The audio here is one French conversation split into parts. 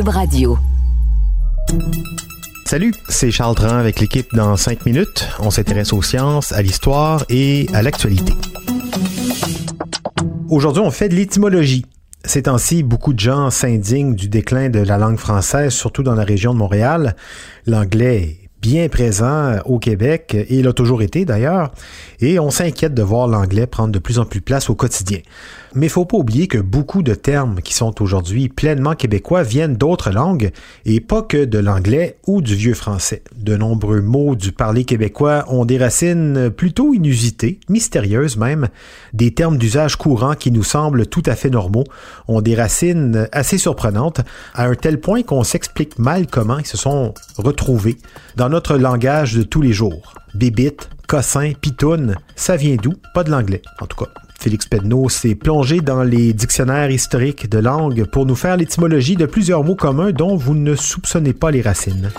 Radio. Salut, c'est Charles Tran avec l'équipe dans 5 minutes. On s'intéresse aux sciences, à l'histoire et à l'actualité. Aujourd'hui, on fait de l'étymologie. Ces temps-ci, beaucoup de gens s'indignent du déclin de la langue française, surtout dans la région de Montréal. L'anglais bien présent au Québec et il a toujours été d'ailleurs, et on s'inquiète de voir l'anglais prendre de plus en plus place au quotidien. Mais il faut pas oublier que beaucoup de termes qui sont aujourd'hui pleinement québécois viennent d'autres langues et pas que de l'anglais ou du vieux français. De nombreux mots du parler québécois ont des racines plutôt inusitées, mystérieuses même. Des termes d'usage courant qui nous semblent tout à fait normaux ont des racines assez surprenantes à un tel point qu'on s'explique mal comment ils se sont retrouvés dans notre langage de tous les jours. Bébite, cossin, pitoune, ça vient d'où? Pas de l'anglais, en tout cas. Félix Pedneau s'est plongé dans les dictionnaires historiques de langue pour nous faire l'étymologie de plusieurs mots communs dont vous ne soupçonnez pas les racines.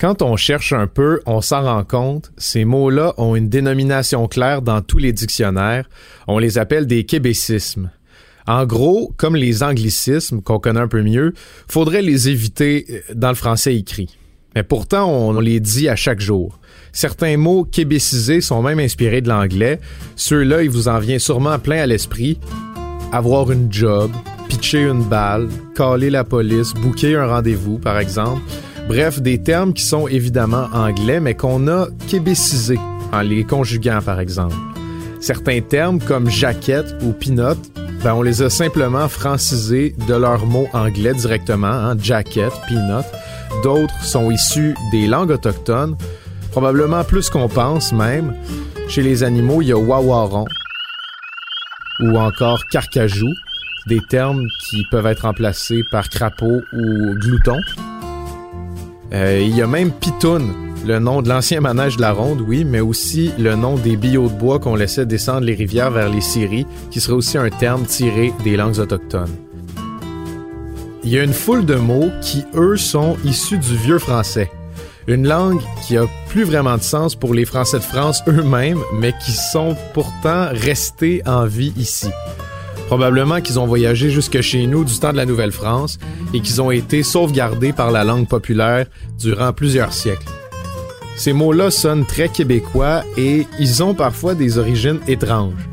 Quand on cherche un peu, on s'en rend compte, ces mots-là ont une dénomination claire dans tous les dictionnaires. On les appelle des québécismes. En gros, comme les anglicismes qu'on connaît un peu mieux, faudrait les éviter euh, dans le français écrit. Mais pourtant, on les dit à chaque jour. Certains mots québécisés sont même inspirés de l'anglais. Ceux-là, il vous en vient sûrement plein à l'esprit. Avoir une job, pitcher une balle, caler la police, booker un rendez-vous, par exemple. Bref, des termes qui sont évidemment anglais, mais qu'on a québécisés en les conjuguant, par exemple. Certains termes comme jaquette ou pinote, ben on les a simplement francisés de leurs mots anglais directement, hein, jacket, peanut. D'autres sont issus des langues autochtones, probablement plus qu'on pense même. Chez les animaux, il y a wawaron ou encore carcajou, des termes qui peuvent être remplacés par crapaud ou glouton. Euh, il y a même pitoun, le nom de l'ancien manège de la ronde, oui, mais aussi le nom des billots de bois qu'on laissait descendre les rivières vers les scieries, qui serait aussi un terme tiré des langues autochtones. Il y a une foule de mots qui, eux, sont issus du vieux français. Une langue qui a plus vraiment de sens pour les Français de France eux-mêmes, mais qui sont pourtant restés en vie ici. Probablement qu'ils ont voyagé jusque chez nous du temps de la Nouvelle-France et qu'ils ont été sauvegardés par la langue populaire durant plusieurs siècles. Ces mots-là sonnent très québécois et ils ont parfois des origines étranges.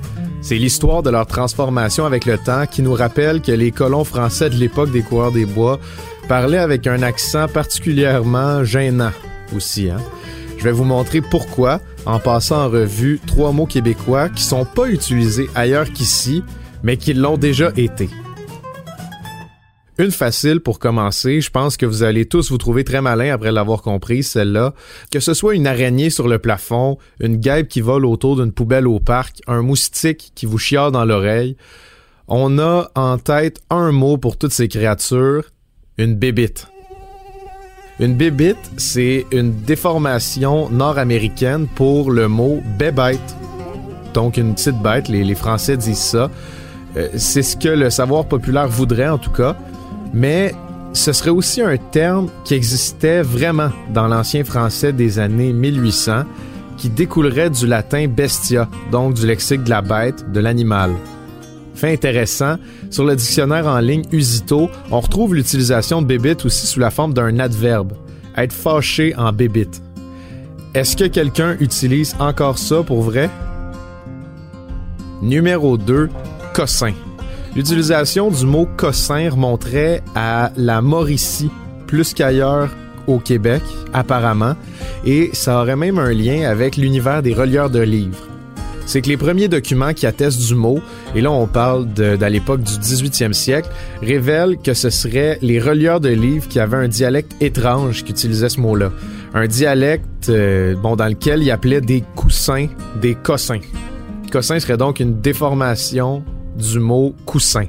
C'est l'histoire de leur transformation avec le temps qui nous rappelle que les colons français de l'époque des coureurs des bois parlaient avec un accent particulièrement gênant aussi. Hein? Je vais vous montrer pourquoi en passant en revue trois mots québécois qui sont pas utilisés ailleurs qu'ici, mais qui l'ont déjà été. Une facile pour commencer, je pense que vous allez tous vous trouver très malin après l'avoir compris, celle-là. Que ce soit une araignée sur le plafond, une guêpe qui vole autour d'une poubelle au parc, un moustique qui vous chiale dans l'oreille, on a en tête un mot pour toutes ces créatures, une bébite. Une bébite, c'est une déformation nord-américaine pour le mot bébête. Donc une petite bête, les, Français disent ça. Euh, c'est ce que le savoir populaire voudrait en tout cas mais ce serait aussi un terme qui existait vraiment dans l'ancien français des années 1800, qui découlerait du latin bestia, donc du lexique de la bête, de l'animal. Fait intéressant, sur le dictionnaire en ligne Usito, on retrouve l'utilisation de bébite aussi sous la forme d'un adverbe, être fâché en bébite. Est-ce que quelqu'un utilise encore ça pour vrai? Numéro 2, cossin. L'utilisation du mot cossin remonterait à la Mauricie, plus qu'ailleurs au Québec, apparemment, et ça aurait même un lien avec l'univers des relieurs de livres. C'est que les premiers documents qui attestent du mot, et là on parle de, l'époque du 18e siècle, révèlent que ce serait les relieurs de livres qui avaient un dialecte étrange qui utilisait ce mot-là. Un dialecte euh, bon, dans lequel ils appelaient des coussins des cossins. Cossin serait donc une déformation du mot coussin.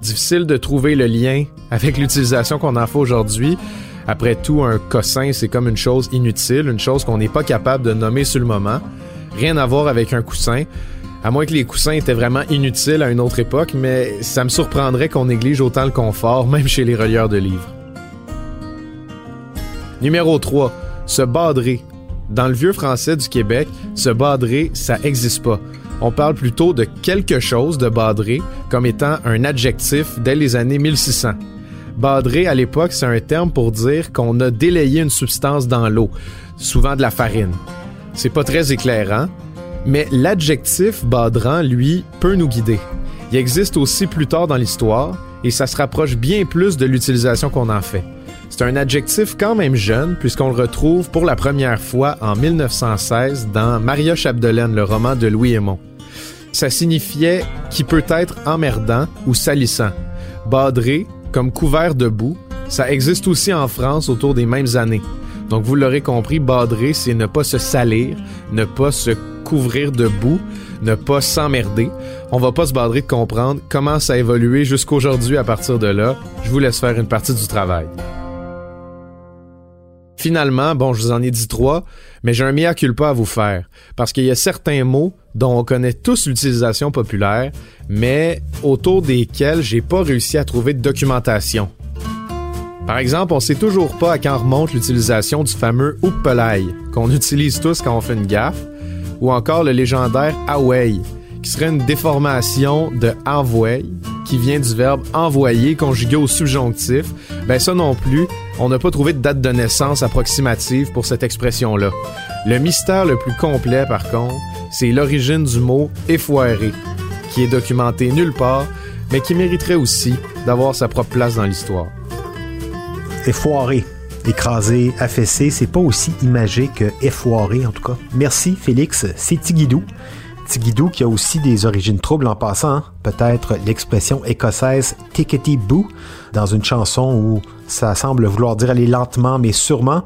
Difficile de trouver le lien avec l'utilisation qu'on en fait aujourd'hui. Après tout, un cossin, c'est comme une chose inutile, une chose qu'on n'est pas capable de nommer sur le moment. Rien à voir avec un coussin. À moins que les coussins étaient vraiment inutiles à une autre époque, mais ça me surprendrait qu'on néglige autant le confort, même chez les relieurs de livres. Numéro 3. Se badrer. Dans le vieux français du Québec, se badrer, ça n'existe pas. On parle plutôt de quelque chose de badrer comme étant un adjectif dès les années 1600. Badrer, à l'époque, c'est un terme pour dire qu'on a délayé une substance dans l'eau, souvent de la farine. C'est pas très éclairant, mais l'adjectif badrant, lui, peut nous guider. Il existe aussi plus tard dans l'histoire, et ça se rapproche bien plus de l'utilisation qu'on en fait. C'est un adjectif quand même jeune, puisqu'on le retrouve pour la première fois en 1916 dans Maria Chapdelaine, le roman de Louis Aymon. Ça signifiait qui peut être emmerdant ou salissant. Badré, comme couvert de boue, ça existe aussi en France autour des mêmes années. Donc vous l'aurez compris, badrer, c'est ne pas se salir, ne pas se couvrir de boue, ne pas s'emmerder. On va pas se badrer de comprendre comment ça a évolué jusqu'aujourd'hui à partir de là. Je vous laisse faire une partie du travail. Finalement, bon, je vous en ai dit trois, mais j'ai un mea culpa à vous faire, parce qu'il y a certains mots dont on connaît tous l'utilisation populaire, mais autour desquels j'ai pas réussi à trouver de documentation. Par exemple, on sait toujours pas à quand remonte l'utilisation du fameux oupelaï, qu'on utilise tous quand on fait une gaffe, ou encore le légendaire away, qui serait une déformation de envoy, qui vient du verbe envoyer conjugué au subjonctif, ben ça non plus, on n'a pas trouvé de date de naissance approximative pour cette expression-là. Le mystère le plus complet, par contre, c'est l'origine du mot effoiré, qui est documenté nulle part, mais qui mériterait aussi d'avoir sa propre place dans l'histoire. Effoiré, écrasé, affaissé, c'est pas aussi imagé que effoiré en tout cas. Merci Félix, c'est Tigidou. Tigidou qui a aussi des origines troubles en passant, hein. peut-être l'expression écossaise tickety boo dans une chanson où ça semble vouloir dire aller lentement mais sûrement,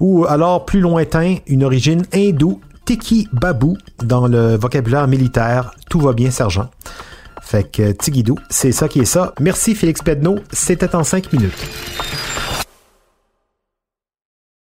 ou alors plus lointain une origine hindoue tiki babou dans le vocabulaire militaire tout va bien sergent. Fait que Tigidou, c'est ça qui est ça. Merci Félix Pedneau, c'était en 5 minutes.